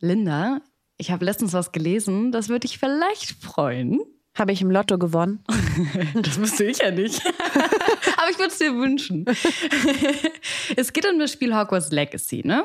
Linda, ich habe letztens was gelesen, das würde dich vielleicht freuen. Habe ich im Lotto gewonnen? das wusste ich ja nicht. Aber ich würde es dir wünschen. es geht um das Spiel Hogwarts Legacy, ne?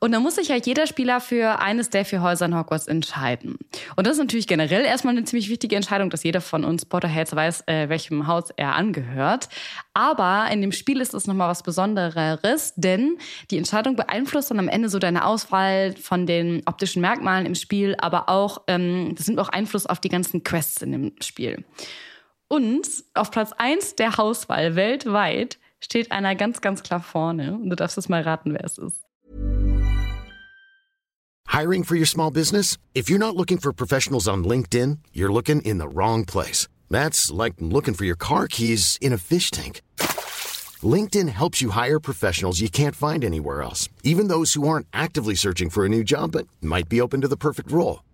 Und da muss sich ja jeder Spieler für eines der vier Häuser in Hogwarts entscheiden. Und das ist natürlich generell erstmal eine ziemlich wichtige Entscheidung, dass jeder von uns Potterheads weiß, äh, welchem Haus er angehört. Aber in dem Spiel ist es nochmal was Besonderes, denn die Entscheidung beeinflusst dann am Ende so deine Auswahl von den optischen Merkmalen im Spiel, aber auch, ähm, das nimmt auch Einfluss auf die ganzen Quests in dem Spiel. Und auf Platz 1 der Hauswahl weltweit steht einer ganz, ganz klar vorne. Und du darfst es mal raten, wer es ist. Hiring for your small business? If you're not looking for professionals on LinkedIn, you're looking in the wrong place. That's like looking for your car keys in a fish tank. LinkedIn helps you hire professionals you can't find anywhere else, even those who aren't actively searching for a new job but might be open to the perfect role.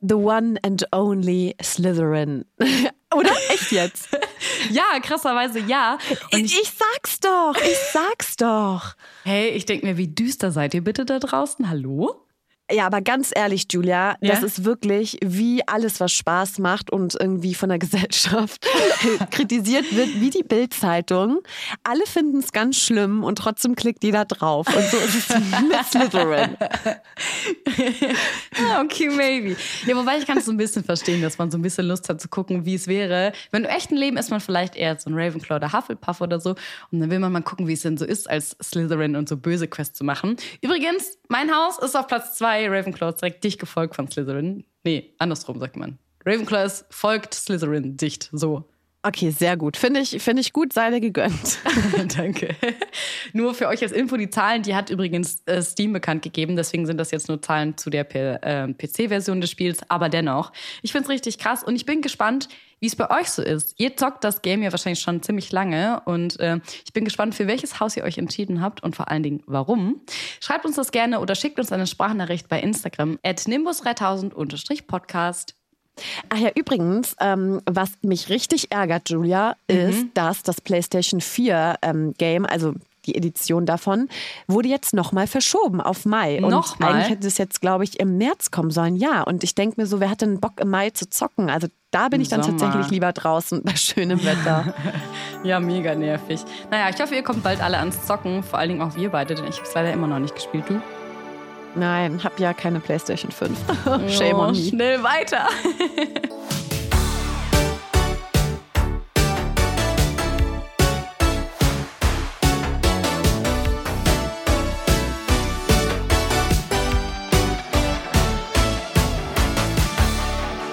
The one and only Slytherin. Oder? Echt jetzt? ja, krasserweise ja. Und ich, ich sag's doch, ich sag's doch. Hey, ich denke mir, wie düster seid ihr bitte da draußen? Hallo? Ja, aber ganz ehrlich, Julia, ja? das ist wirklich wie alles, was Spaß macht und irgendwie von der Gesellschaft kritisiert wird, wie die Bildzeitung. Alle finden es ganz schlimm und trotzdem klickt jeder drauf. Und so ist es mit Slytherin. okay, maybe. Ja, wobei ich kann es so ein bisschen verstehen, dass man so ein bisschen Lust hat zu gucken, wie es wäre. Wenn im echten Leben ist man vielleicht eher so ein Ravenclaw oder Hufflepuff oder so. Und dann will man mal gucken, wie es denn so ist, als Slytherin und so böse Quests zu machen. Übrigens, mein Haus ist auf Platz zwei bei Ravenclaw direkt dicht gefolgt von Slytherin. Nee, andersrum sagt man. Ravenclaw ist, folgt Slytherin dicht, so. Okay, sehr gut. Finde ich, find ich gut, sei dir gegönnt. Danke. Nur für euch als Info, die Zahlen, die hat übrigens äh, Steam bekannt gegeben. Deswegen sind das jetzt nur Zahlen zu der äh, PC-Version des Spiels. Aber dennoch, ich finde es richtig krass und ich bin gespannt, wie es bei euch so ist. Ihr zockt das Game ja wahrscheinlich schon ziemlich lange und äh, ich bin gespannt, für welches Haus ihr euch entschieden habt und vor allen Dingen warum. Schreibt uns das gerne oder schickt uns eine Sprachnachricht bei Instagram at nimbus3000-podcast. Ach ja, übrigens, ähm, was mich richtig ärgert, Julia, ist, mhm. dass das PlayStation 4 ähm, Game, also die Edition davon, wurde jetzt nochmal verschoben auf Mai. Und nochmal? eigentlich hätte es jetzt, glaube ich, im März kommen sollen. Ja, und ich denke mir so, wer hat denn Bock im Mai zu zocken? Also da bin ich dann Sommer. tatsächlich lieber draußen bei schönem Wetter. ja, mega nervig. Naja, ich hoffe, ihr kommt bald alle ans Zocken. Vor allen Dingen auch wir beide, denn ich habe es leider immer noch nicht gespielt. Du? Nein, hab ja keine PlayStation 5. Shame on me. Schnell weiter.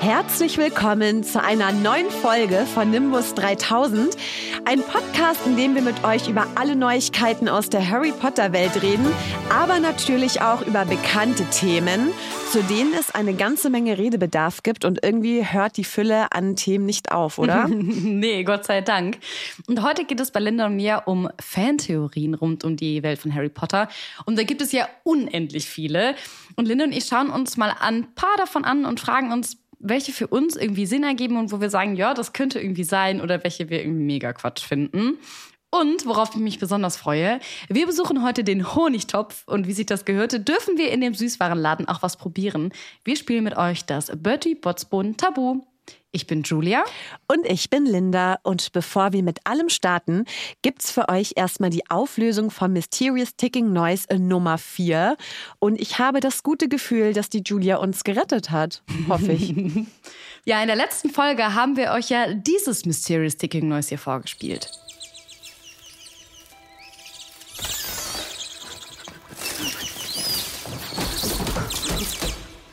Herzlich willkommen zu einer neuen Folge von Nimbus 3000. Ein Podcast, in dem wir mit euch über alle Neuigkeiten aus der Harry Potter Welt reden, aber natürlich auch über bekannte Themen, zu denen es eine ganze Menge Redebedarf gibt und irgendwie hört die Fülle an Themen nicht auf, oder? nee, Gott sei Dank. Und heute geht es bei Linda und mir um Fantheorien rund um die Welt von Harry Potter. Und da gibt es ja unendlich viele. Und Linda und ich schauen uns mal ein paar davon an und fragen uns, welche für uns irgendwie Sinn ergeben und wo wir sagen, ja, das könnte irgendwie sein oder welche wir irgendwie mega Quatsch finden. Und worauf ich mich besonders freue, wir besuchen heute den Honigtopf und wie sich das gehörte, dürfen wir in dem Süßwarenladen auch was probieren. Wir spielen mit euch das Bertie Botsbon Tabu. Ich bin Julia. Und ich bin Linda. Und bevor wir mit allem starten, gibt's für euch erstmal die Auflösung von Mysterious Ticking Noise Nummer 4. Und ich habe das gute Gefühl, dass die Julia uns gerettet hat. Hoffe ich. ja, in der letzten Folge haben wir euch ja dieses Mysterious Ticking Noise hier vorgespielt.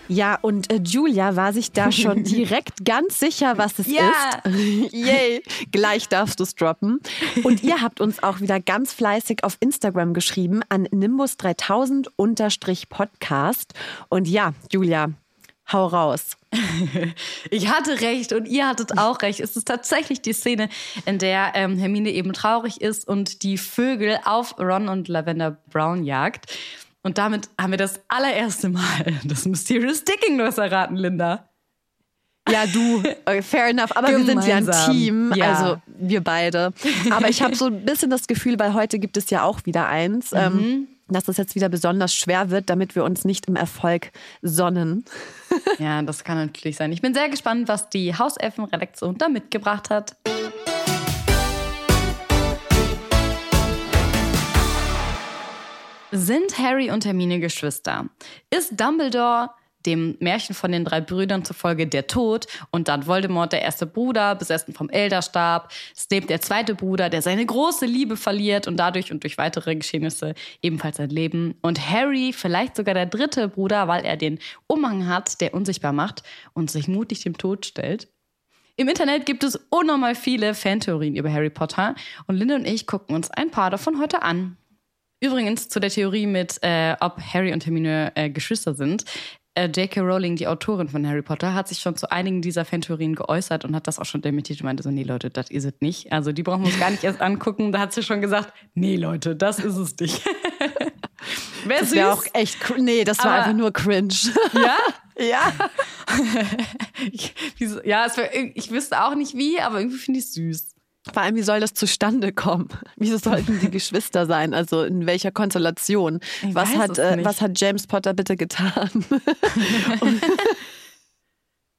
Ja, und äh, Julia war sich da schon direkt ganz sicher, was es Ja. ist. Yay, gleich darfst du es droppen. Und ihr habt uns auch wieder ganz fleißig auf Instagram geschrieben an nimbus3000 unterstrich Podcast. Und ja, Julia, hau raus. Ich hatte recht und ihr hattet auch recht. Es ist tatsächlich die Szene, in der ähm, Hermine eben traurig ist und die Vögel auf Ron und Lavender Brown jagt. Und damit haben wir das allererste Mal das Mysterious Sticking Nurse erraten, Linda. Ja, du, fair enough. Aber wir sind ja ein Gemeinsam. Team, Ja. also wir beide. Aber ich habe so ein bisschen das Gefühl, weil heute gibt es ja auch wieder eins, Mhm. ähm, dass es jetzt wieder besonders schwer wird, damit wir uns nicht im Erfolg sonnen. Ja, das kann natürlich sein. Ich bin sehr gespannt, was die Hauselfen-Redaktion da mitgebracht hat. Sind Harry und Hermine Geschwister? Ist Dumbledore dem Märchen von den drei Brüdern zufolge der Tod und dann Voldemort der erste Bruder, besessen vom Elderstab, Snape der zweite Bruder, der seine große Liebe verliert und dadurch und durch weitere Geschehnisse ebenfalls sein Leben und Harry vielleicht sogar der dritte Bruder, weil er den Umhang hat, der unsichtbar macht und sich mutig dem Tod stellt. Im Internet gibt es unnormal viele Fantheorien über Harry Potter und Linda und ich gucken uns ein paar davon heute an. Übrigens zu der Theorie mit, äh, ob Harry und Hermine äh, Geschwister sind. Äh, J.K. Rowling, die Autorin von Harry Potter, hat sich schon zu einigen dieser Fantheorien geäußert und hat das auch schon dementiert und meinte so, nee Leute, das ist es nicht. Also die brauchen wir uns gar nicht erst angucken. Da hat sie schon gesagt, nee Leute, das ist es nicht. Wäre Das wäre auch echt, nee, das war Aber- einfach nur cringe. ja? ja. Ich, ja, wär, ich wüsste auch nicht wie, aber irgendwie finde ich es süß. Vor allem, wie soll das zustande kommen? Wieso sollten die Geschwister sein? Also in welcher Konstellation? Ich Was hat, äh, was hat James Potter bitte getan?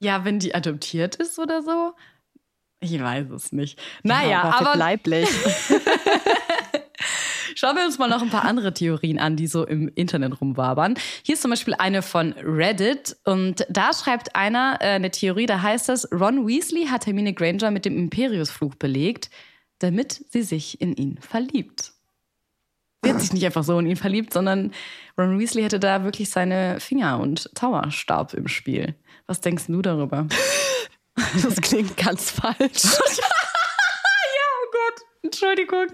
Ja, wenn die adoptiert ist oder so? Ich weiß es nicht. Naja, aber aber leiblich. Schauen wir uns mal noch ein paar andere Theorien an, die so im Internet rumwabern. Hier ist zum Beispiel eine von Reddit und da schreibt einer äh, eine Theorie, da heißt es, Ron Weasley hat Hermine Granger mit dem Imperiusfluch belegt, damit sie sich in ihn verliebt. Sie hat sich nicht einfach so in ihn verliebt, sondern Ron Weasley hätte da wirklich seine Finger und Zauberstab im Spiel. Was denkst du darüber? Das klingt ganz falsch. Entschuldigung.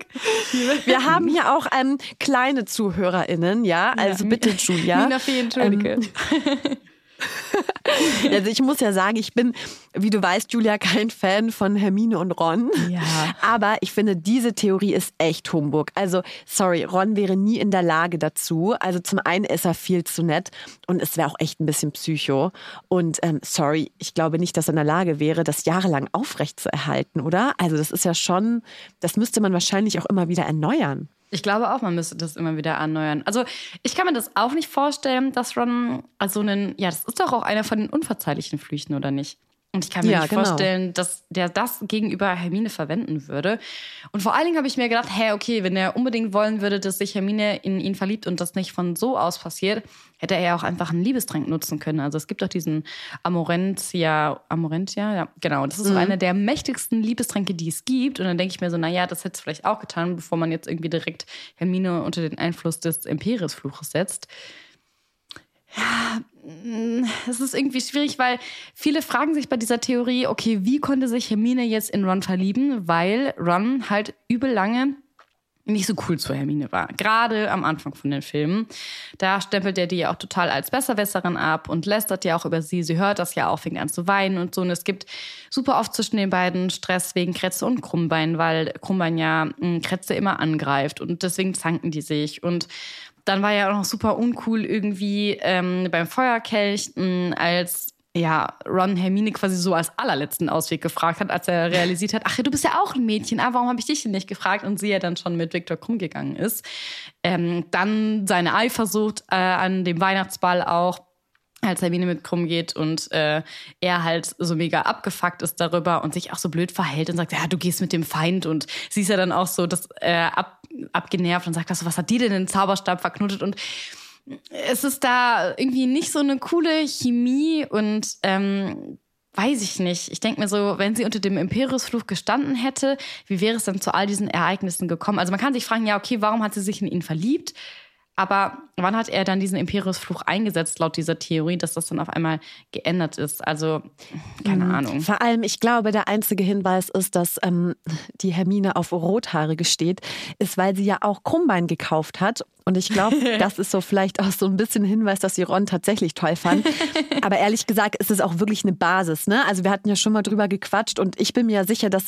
Wir haben hier auch ähm, kleine ZuhörerInnen, ja? Also bitte, Julia. Nina Fee, entschuldige. Also ich muss ja sagen, ich bin, wie du weißt, Julia, kein Fan von Hermine und Ron. Ja. Aber ich finde, diese Theorie ist echt Humbug. Also, sorry, Ron wäre nie in der Lage dazu. Also zum einen ist er viel zu nett und es wäre auch echt ein bisschen psycho. Und ähm, sorry, ich glaube nicht, dass er in der Lage wäre, das jahrelang aufrecht zu erhalten, oder? Also das ist ja schon, das müsste man wahrscheinlich auch immer wieder erneuern. Ich glaube auch, man müsste das immer wieder erneuern. Also ich kann mir das auch nicht vorstellen, dass Ron also einen, ja, das ist doch auch einer von den unverzeihlichen Flüchten, oder nicht? Und ich kann mir Ja, nicht genau. vorstellen, dass der das gegenüber Hermine verwenden würde. Und vor allen Dingen habe ich mir gedacht, hä, okay, wenn er unbedingt wollen würde, dass sich Hermine in ihn verliebt und das nicht von so aus passiert, hätte er ja auch einfach einen Liebestrank nutzen können. Also es gibt doch diesen Amorentia, Amorentia, ja, genau. Das ist Mhm. so einer der mächtigsten Liebestränke, die es gibt. Und dann denke ich mir so, naja, das hätte es vielleicht auch getan, bevor man jetzt irgendwie direkt Hermine unter den Einfluss des Imperiusfluches setzt. Es ist irgendwie schwierig, weil viele fragen sich bei dieser Theorie, okay, wie konnte sich Hermine jetzt in Ron verlieben, weil Ron halt übel lange nicht so cool zu Hermine war. Gerade am Anfang von den Filmen. Da stempelt er die ja auch total als Besserwisserin ab und lästert ja auch über sie. Sie hört das ja auch, fängt an zu weinen und so. Und es gibt super oft zwischen den beiden Stress wegen Kretze und Krummbein, weil Krummbein ja mh, Kretze immer angreift und deswegen zanken die sich. Und dann war ja auch noch super uncool irgendwie ähm, beim Feuerkelch, mh, als ja, Ron Hermine quasi so als allerletzten Ausweg gefragt hat, als er realisiert hat, ach ja, du bist ja auch ein Mädchen, ah, warum habe ich dich denn nicht gefragt? Und sie ja dann schon mit Viktor Krumm gegangen ist. Ähm, dann seine Eifersucht äh, an dem Weihnachtsball auch als Hermine mit Krumm geht und äh, er halt so mega abgefuckt ist darüber und sich auch so blöd verhält und sagt, ja, du gehst mit dem Feind und sie ist ja dann auch so das äh, ab, abgenervt und sagt, also, was hat die denn den Zauberstab verknotet und es ist da irgendwie nicht so eine coole Chemie und ähm, weiß ich nicht. Ich denke mir so, wenn sie unter dem Imperiusfluch gestanden hätte, wie wäre es dann zu all diesen Ereignissen gekommen? Also man kann sich fragen, ja, okay, warum hat sie sich in ihn verliebt? Aber wann hat er dann diesen Imperiusfluch eingesetzt, laut dieser Theorie, dass das dann auf einmal geändert ist? Also, keine mhm. Ahnung. Vor allem, ich glaube, der einzige Hinweis ist, dass ähm, die Hermine auf Rothaarige steht, ist, weil sie ja auch Krummbein gekauft hat. Und ich glaube, das ist so vielleicht auch so ein bisschen Hinweis, dass sie Ron tatsächlich toll fand. Aber ehrlich gesagt ist es auch wirklich eine Basis. Ne? Also wir hatten ja schon mal drüber gequatscht und ich bin mir ja sicher, dass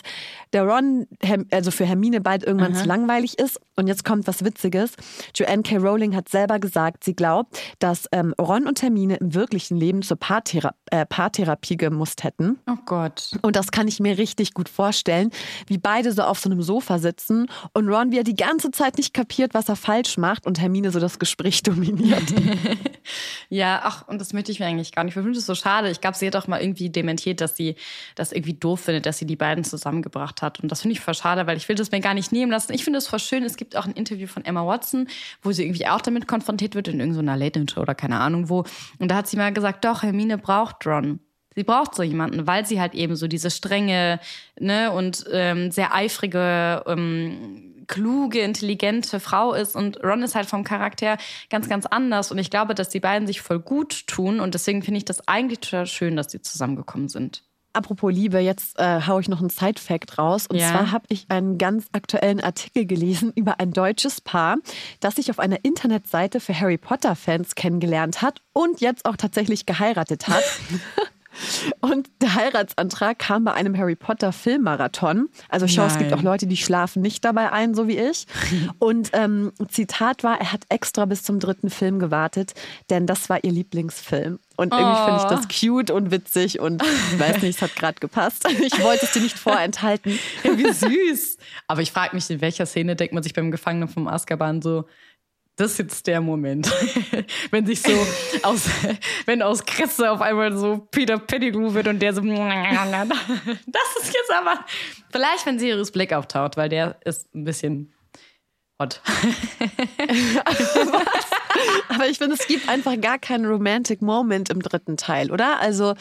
der Ron, also für Hermine bald irgendwann Aha. zu langweilig ist. Und jetzt kommt was Witziges. Joanne K. Rowling hat selber gesagt, sie glaubt, dass ähm, Ron und Hermine im wirklichen Leben zur Paarthera äh, Paartherapie gemusst hätten. Oh Gott. Und das kann ich mir richtig gut vorstellen, wie beide so auf so einem Sofa sitzen und Ron, wie er die ganze Zeit nicht kapiert, was er falsch macht und Hermine so das Gespräch dominiert. ja, ach, und das möchte ich mir eigentlich gar nicht. Ich finde es so schade. Ich glaube, sie hat auch mal irgendwie dementiert, dass sie das irgendwie doof findet, dass sie die beiden zusammengebracht hat. Und das finde ich voll schade, weil ich will das mir gar nicht nehmen lassen. Ich finde es voll schön. Es gibt auch ein Interview von Emma Watson, wo sie irgendwie auch damit konfrontiert wird in irgendeiner Late-Night-Show oder keine Ahnung wo. Und da hat sie mal gesagt, doch, Hermine braucht Ron. Sie braucht so jemanden, weil sie halt eben so diese strenge ne, und ähm, sehr eifrige, ähm, kluge, intelligente Frau ist. Und Ron ist halt vom Charakter ganz, ganz anders. Und ich glaube, dass die beiden sich voll gut tun. Und deswegen finde ich das eigentlich total schön, dass sie zusammengekommen sind. Apropos Liebe, jetzt äh, haue ich noch einen Side-Fact raus. Und ja. zwar habe ich einen ganz aktuellen Artikel gelesen über ein deutsches Paar, das sich auf einer Internetseite für Harry Potter-Fans kennengelernt hat und jetzt auch tatsächlich geheiratet hat. Und der Heiratsantrag kam bei einem Harry Potter Filmmarathon. Also ich schaue, es gibt auch Leute, die schlafen nicht dabei ein, so wie ich. Und ähm, Zitat war, er hat extra bis zum dritten Film gewartet, denn das war ihr Lieblingsfilm. Und irgendwie oh. finde ich das cute und witzig und ich weiß nicht, es hat gerade gepasst. Ich wollte es dir nicht vorenthalten. Ja, wie süß. Aber ich frage mich, in welcher Szene denkt man sich beim Gefangenen vom Azkaban so, das ist jetzt der Moment. wenn sich so aus, wenn aus Kresse auf einmal so Peter Pettigrew wird und der so, das ist jetzt aber, vielleicht wenn Sirius Black auftaucht, weil der ist ein bisschen hot. aber ich finde, es gibt einfach gar keinen Romantic Moment im dritten Teil, oder? Also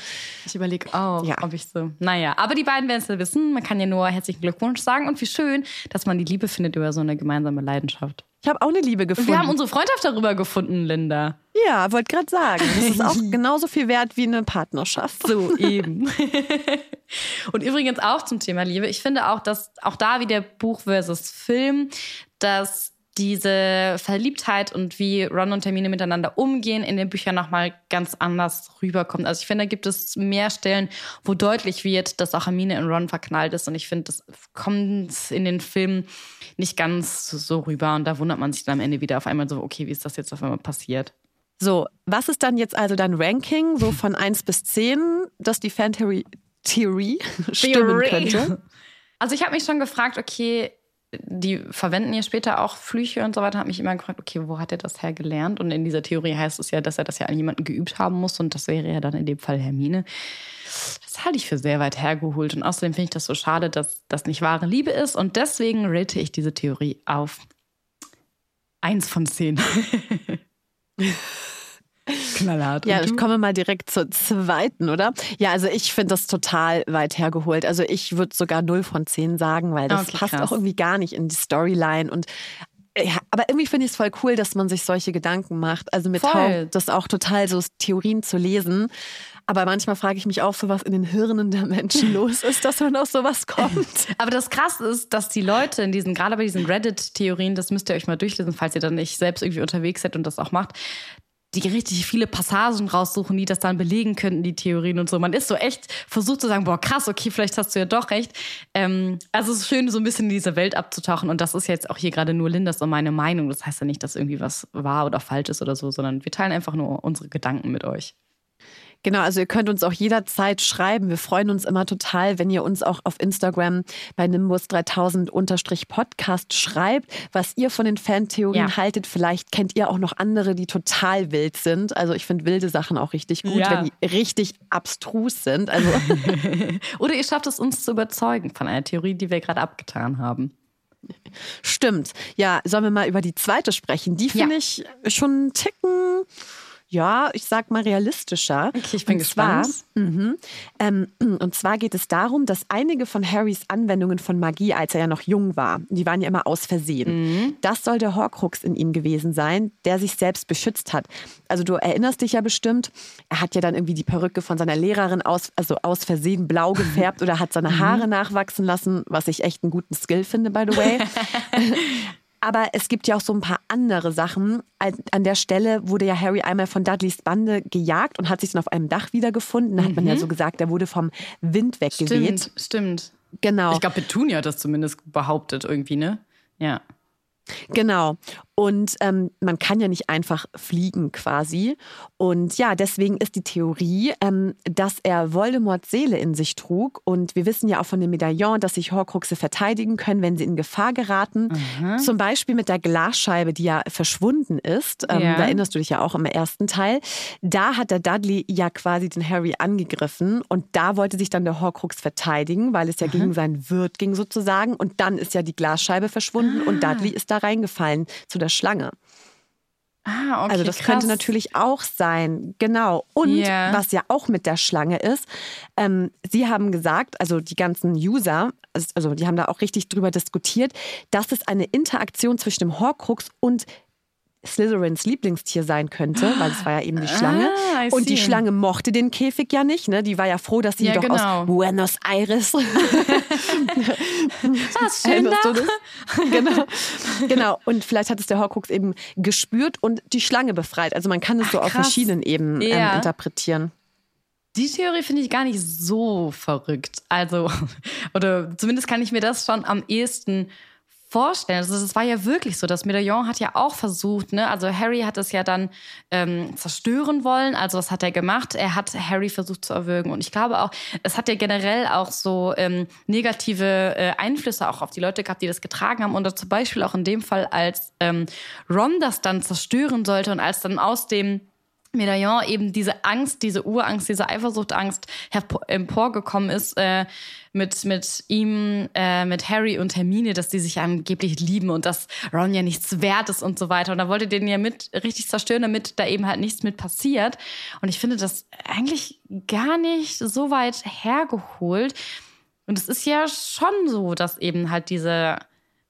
ich überlege auch, ja. ob ich so. Naja, aber die beiden werden es ja wissen. Man kann ja nur herzlichen Glückwunsch sagen und wie schön, dass man die Liebe findet über so eine gemeinsame Leidenschaft. Ich habe auch eine Liebe gefunden. wir haben unsere Freundschaft darüber gefunden, Linda. Ja, wollte gerade sagen. Das ist auch genauso viel wert wie eine Partnerschaft. So eben. und übrigens auch zum Thema Liebe. Ich finde auch, dass auch da wie der Buch versus Film, dass diese Verliebtheit und wie Ron und Termine miteinander umgehen in den Büchern nochmal ganz anders rüberkommt. Also ich finde, da gibt es mehr Stellen, wo deutlich wird, dass auch Hermine in Ron verknallt ist. Und ich finde, das kommt in den Filmen nicht ganz so rüber. Und da wundert man sich dann am Ende wieder auf einmal so, okay, wie ist das jetzt auf einmal passiert? So, was ist dann jetzt also dein Ranking, so von 1 bis 10, dass die Fan-Theorie stimmen könnte? Also ich habe mich schon gefragt, okay, die verwenden ja später auch Flüche und so weiter, habe mich immer gefragt, okay, wo hat er das her gelernt? Und in dieser Theorie heißt es ja, dass er das ja an jemanden geübt haben muss und das wäre ja dann in dem Fall Hermine. Das halte ich für sehr weit hergeholt und außerdem finde ich das so schade, dass das nicht wahre Liebe ist und deswegen rate ich diese Theorie auf eins von zehn. Knallhart. Ja, ich komme mal direkt zur zweiten, oder? Ja, also ich finde das total weit hergeholt. Also ich würde sogar 0 von 10 sagen, weil das okay, passt krass. auch irgendwie gar nicht in die Storyline. Und ja, aber irgendwie finde ich es voll cool, dass man sich solche Gedanken macht. Also mit Haupt, das auch total so Theorien zu lesen. Aber manchmal frage ich mich auch so, was in den Hirnen der Menschen los ist, dass man auf sowas kommt. Aber das Krasse ist, dass die Leute in diesen, gerade bei diesen Reddit-Theorien, das müsst ihr euch mal durchlesen, falls ihr dann nicht selbst irgendwie unterwegs seid und das auch macht, die richtig viele Passagen raussuchen, die das dann belegen könnten, die Theorien und so. Man ist so echt versucht zu sagen, boah, krass, okay, vielleicht hast du ja doch recht. Ähm, also es ist schön, so ein bisschen in diese Welt abzutauchen. Und das ist jetzt auch hier gerade nur Lindas und meine Meinung. Das heißt ja nicht, dass irgendwie was wahr oder falsch ist oder so, sondern wir teilen einfach nur unsere Gedanken mit euch. Genau, also ihr könnt uns auch jederzeit schreiben. Wir freuen uns immer total, wenn ihr uns auch auf Instagram bei Nimbus 3000 Podcast schreibt, was ihr von den Fantheorien ja. haltet. Vielleicht kennt ihr auch noch andere, die total wild sind. Also ich finde wilde Sachen auch richtig gut, ja. wenn die richtig abstrus sind. Also Oder ihr schafft es uns zu überzeugen von einer Theorie, die wir gerade abgetan haben. Stimmt. Ja, sollen wir mal über die zweite sprechen? Die finde ja. ich schon einen Ticken ja, ich sag mal realistischer. Okay, ich bin und gespannt. Zwar, mhm, ähm, und zwar geht es darum, dass einige von Harrys Anwendungen von Magie, als er ja noch jung war, die waren ja immer aus Versehen. Mhm. Das soll der Horcrux in ihm gewesen sein, der sich selbst beschützt hat. Also du erinnerst dich ja bestimmt, er hat ja dann irgendwie die Perücke von seiner Lehrerin aus, also aus Versehen blau gefärbt oder hat seine Mhm. Haare nachwachsen lassen, was ich echt einen guten Skill finde, by the way. Aber es gibt ja auch so ein paar andere Sachen. An der Stelle wurde ja Harry einmal von Dudleys Bande gejagt und hat sich dann auf einem Dach wiedergefunden. Da hat man ja so gesagt, er wurde vom Wind weggeweht. Stimmt, stimmt. Genau. Ich glaube, Petunia hat das zumindest behauptet irgendwie, ne? Ja. Genau. Und ähm, man kann ja nicht einfach fliegen quasi. Und ja, deswegen ist die Theorie, ähm, dass er Voldemorts Seele in sich trug. Und wir wissen ja auch von dem Medaillon, dass sich Horcruxe verteidigen können, wenn sie in Gefahr geraten. Zum Beispiel mit der Glasscheibe, die ja verschwunden ist. Ähm, Ja. Da erinnerst du dich ja auch im ersten Teil. Da hat der Dudley ja quasi den Harry angegriffen. Und da wollte sich dann der Horcrux verteidigen, weil es ja gegen seinen Wirt ging sozusagen. Und dann ist ja die Glasscheibe verschwunden und Dudley ist da reingefallen zu der Schlange. Ah, okay. Also das krass. könnte natürlich auch sein, genau. Und Ja. was ja auch mit der Schlange ist, ähm, sie haben gesagt, also die ganzen User, also die haben da auch richtig drüber diskutiert, dass es eine Interaktion zwischen dem Horcrux und Slytherins Lieblingstier sein könnte, weil es war ja eben die Schlange. Ah, und die. Schlange mochte den Käfig ja nicht, ne? Die war ja froh, dass sie ihn Ja, doch genau. aus Buenos Aires Was, schön genau. genau. Und vielleicht hat es der Horcrux eben gespürt und die Schlange befreit. Also man kann es so auf krass. verschiedenen Ebenen Ja. ähm, interpretieren. Die Theorie finde ich gar nicht so verrückt. Also, oder zumindest kann ich mir das schon am ehesten vorstellen. Also, es war ja wirklich so. Das Medaillon hat ja auch versucht, ne? Also, Harry hat es ja dann ähm, zerstören wollen. Also, was hat er gemacht? Er hat Harry versucht zu erwürgen. Und ich glaube auch, es hat ja generell auch so ähm, negative äh, Einflüsse auch auf die Leute gehabt, die das getragen haben. Und zum Beispiel auch in dem Fall, als ähm, Ron das dann zerstören sollte und als dann aus dem Medaillon eben diese Angst, diese Urangst, diese Eifersuchtangst emporgekommen ist äh, mit, mit ihm, äh, mit Harry und Hermine, dass die sich angeblich lieben und dass Ron ja nichts wert ist und so weiter. Und da wollte den ja mit richtig zerstören, damit da eben halt nichts mit passiert. Und ich finde das eigentlich gar nicht so weit hergeholt. Und es ist ja schon so, dass eben halt diese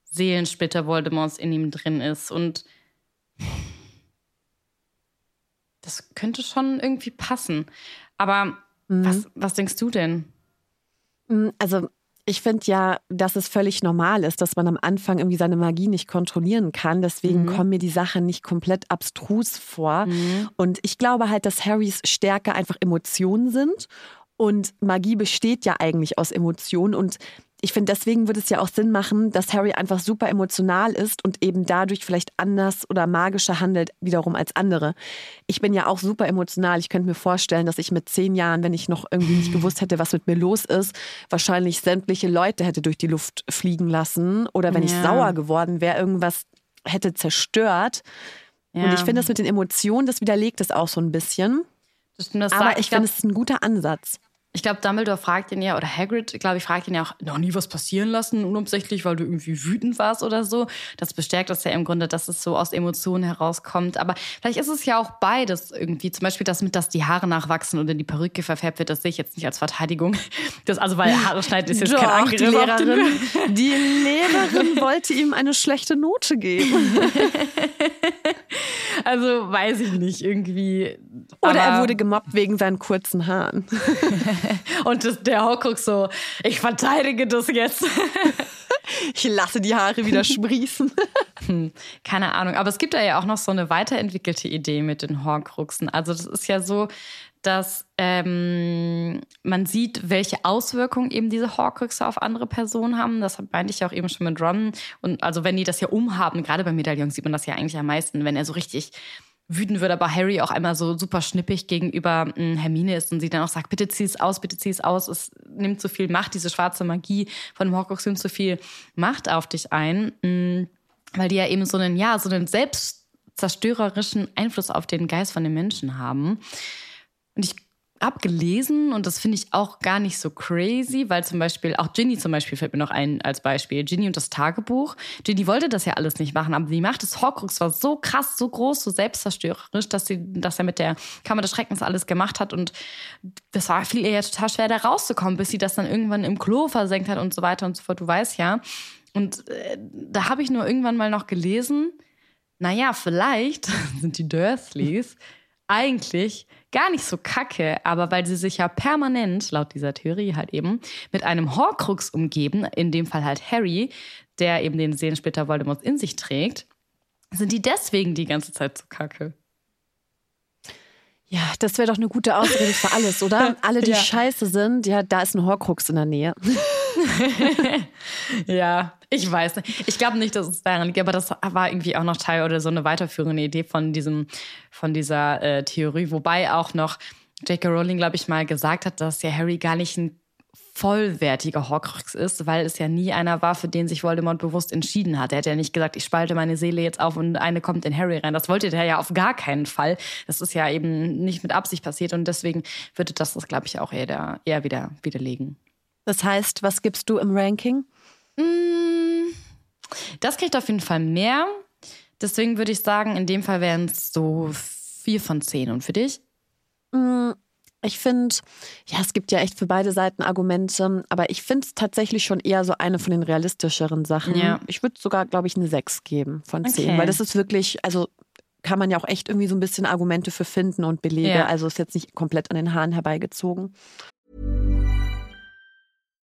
Seelensplitter Voldemorts in ihm drin ist. Und das könnte schon irgendwie passen. Aber was, was denkst du denn? Mm, Also ich finde ja, dass es völlig normal ist, dass man am Anfang irgendwie seine Magie nicht kontrollieren kann. Deswegen kommen mir die Sachen nicht komplett abstrus vor. Und ich glaube halt, dass Harrys Stärke einfach Emotionen sind. Und Magie besteht ja eigentlich aus Emotionen. Und ich finde, deswegen würde es ja auch Sinn machen, dass Harry einfach super emotional ist und eben dadurch vielleicht anders oder magischer handelt wiederum als andere. Ich bin ja auch super emotional. Ich könnte mir vorstellen, dass ich mit zehn Jahren, wenn ich noch irgendwie nicht gewusst hätte, was mit mir los ist, wahrscheinlich sämtliche Leute hätte durch die Luft fliegen lassen. Oder wenn ich Ja. sauer geworden wäre, irgendwas hätte zerstört. Und ich finde, das mit den Emotionen, das widerlegt es auch so ein bisschen. das stimmt, das Aber ich finde, es ist ein guter Ansatz. Ich glaube, Dumbledore fragt ihn ja, oder Hagrid, glaube ich, fragt ihn ja auch, noch nie was passieren lassen, unabsichtlich, weil du irgendwie wütend warst oder so. Das bestärkt das ja im Grunde, dass es so aus Emotionen herauskommt. Aber vielleicht ist es ja auch beides irgendwie. Zum Beispiel das mit, dass die Haare nachwachsen und in die Perücke verfärbt wird, das sehe ich jetzt nicht als Verteidigung. Das, also, weil Haare schneiden ist jetzt kein Doch, Angriff die Lehrerin, die Lehrerin wollte ihm eine schlechte Note geben. Also, weiß ich nicht, irgendwie. Oder er wurde gemobbt wegen seinen kurzen Haaren. Und das, der Horcrux so, ich verteidige das jetzt. Ich lasse die Haare wieder sprießen. Keine Ahnung. Aber es gibt da ja auch noch so eine weiterentwickelte Idee mit den Horcruxen. Also das ist ja so, dass ähm, man sieht, welche Auswirkungen eben diese Horcruxe auf andere Personen haben. Das meinte ich ja auch eben schon mit Ron. Und also wenn die das ja umhaben, gerade bei Medaillons sieht man das ja eigentlich am meisten, wenn er so richtig wütend wird, aber Harry auch einmal so super schnippig gegenüber mh, Hermine ist und sie dann auch sagt, bitte zieh es aus, bitte zieh es aus, es nimmt zu viel Macht, diese schwarze Magie von Horcrux nimmt zu viel Macht auf dich ein, mh, weil die ja eben so einen, ja, so einen selbstzerstörerischen Einfluss auf den Geist von den Menschen haben. Und ich abgelesen und das finde ich auch gar nicht so crazy, weil zum Beispiel, auch Ginny zum Beispiel fällt mir noch ein als Beispiel. Ginny und das Tagebuch. Ginny wollte das ja alles nicht machen, aber die Macht des Horcrux war so krass, so groß, so selbstzerstörerisch, dass, sie, dass er mit der Kammer des Schreckens alles gemacht hat und das war viel eher total schwer, da rauszukommen, bis sie das dann irgendwann im Klo versenkt hat und so weiter und so fort. Du weißt ja. Und äh, da habe ich nur irgendwann mal noch gelesen, naja, vielleicht sind die Dursleys eigentlich gar nicht so kacke, aber weil sie sich ja permanent, laut dieser Theorie halt eben, mit einem Horcrux umgeben, in dem Fall halt Harry, der eben den Seelensplitter Voldemorts in sich trägt, sind die deswegen die ganze Zeit so kacke. Ja, das wäre doch eine gute Ausrede für alles, oder? Alle, die ja. scheiße sind, ja, da ist ein Horcrux in der Nähe. ja, ich weiß nicht. Ich glaube nicht, dass es daran liegt, aber das war irgendwie auch noch Teil oder so eine weiterführende Idee von diesem, von dieser äh, Theorie, wobei auch noch J.K. Rowling, glaube ich, mal gesagt hat, dass ja Harry gar nicht ein vollwertiger Horcrux ist, weil es ja nie einer war, für den sich Voldemort bewusst entschieden hat. Er hat ja nicht gesagt, ich spalte meine Seele jetzt auf und eine kommt in Harry rein. Das wollte der ja auf gar keinen Fall. Das ist ja eben nicht mit Absicht passiert und deswegen würde das das, glaube ich, auch eher, eher wieder widerlegen. Das heißt, was gibst du im Ranking? Mm, das kriegt auf jeden Fall mehr. Deswegen würde ich sagen, in dem Fall wären es so vier von zehn. Und für dich? Mm, ich finde, ja, es gibt ja echt für beide Seiten Argumente, aber ich finde es tatsächlich schon eher so eine von den realistischeren Sachen. Ja. Ich würde sogar, glaube ich, eine 6 geben von 10, okay. weil das ist wirklich, also kann man ja auch echt irgendwie so ein bisschen Argumente für finden und Belege. Ja. Also ist jetzt nicht komplett an den Haaren herbeigezogen.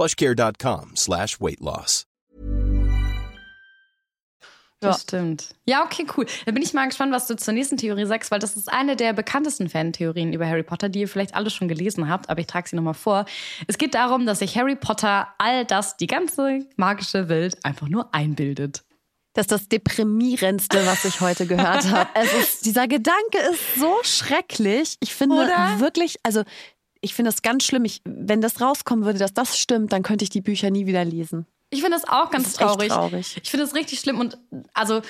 plushcare.com slash weight loss. Das ja. stimmt. Ja, okay, cool. Da bin ich mal gespannt, was du zur nächsten Theorie sagst, weil das ist eine der bekanntesten Fan-Theorien über Harry Potter, die ihr vielleicht alle schon gelesen habt, aber ich trage sie nochmal vor. Es geht darum, dass sich Harry Potter all das, die ganze magische Welt, einfach nur einbildet. Das ist das deprimierendste, was ich heute gehört habe. Ist, dieser Gedanke ist so schrecklich. Ich finde Oder? wirklich, also ich finde das ganz schlimm. Ich, wenn das rauskommen würde, dass das stimmt, dann könnte ich die Bücher nie wieder lesen. Ich finde das auch ganz das traurig. traurig. Ich finde das richtig schlimm und also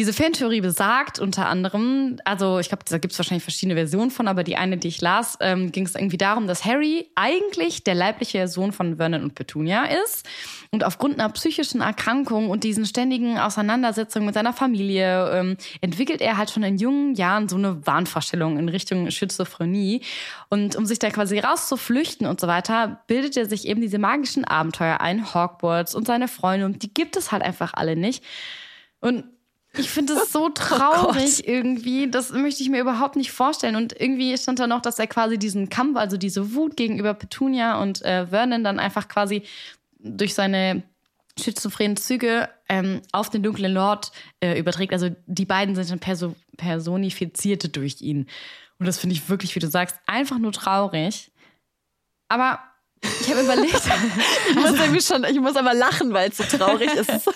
diese Fantheorie besagt unter anderem, also ich glaube, da gibt es wahrscheinlich verschiedene Versionen von, aber die eine, die ich las, ähm, ging es irgendwie darum, dass Harry eigentlich der leibliche Sohn von Vernon und Petunia ist und aufgrund einer psychischen Erkrankung und diesen ständigen Auseinandersetzungen mit seiner Familie ähm, entwickelt er halt schon in jungen Jahren so eine Wahnvorstellung in Richtung Schizophrenie. Und um sich da quasi rauszuflüchten und so weiter, bildet er sich eben diese magischen Abenteuer ein, Hogwarts und seine Freunde und die gibt es halt einfach alle nicht. Und ich finde es so oh traurig oh irgendwie. Das möchte ich mir überhaupt nicht vorstellen. Und irgendwie stand da noch, dass er quasi diesen Kampf, also diese Wut gegenüber Petunia und äh, Vernon dann einfach quasi durch seine schizophrenen Züge ähm, auf den dunklen Lord äh, überträgt. Also die beiden sind dann perso personifizierte durch ihn. Und das finde ich wirklich, wie du sagst, einfach nur traurig. Aber ich habe überlegt. ich, muss irgendwie schon, ich muss aber lachen, weil es so traurig ist.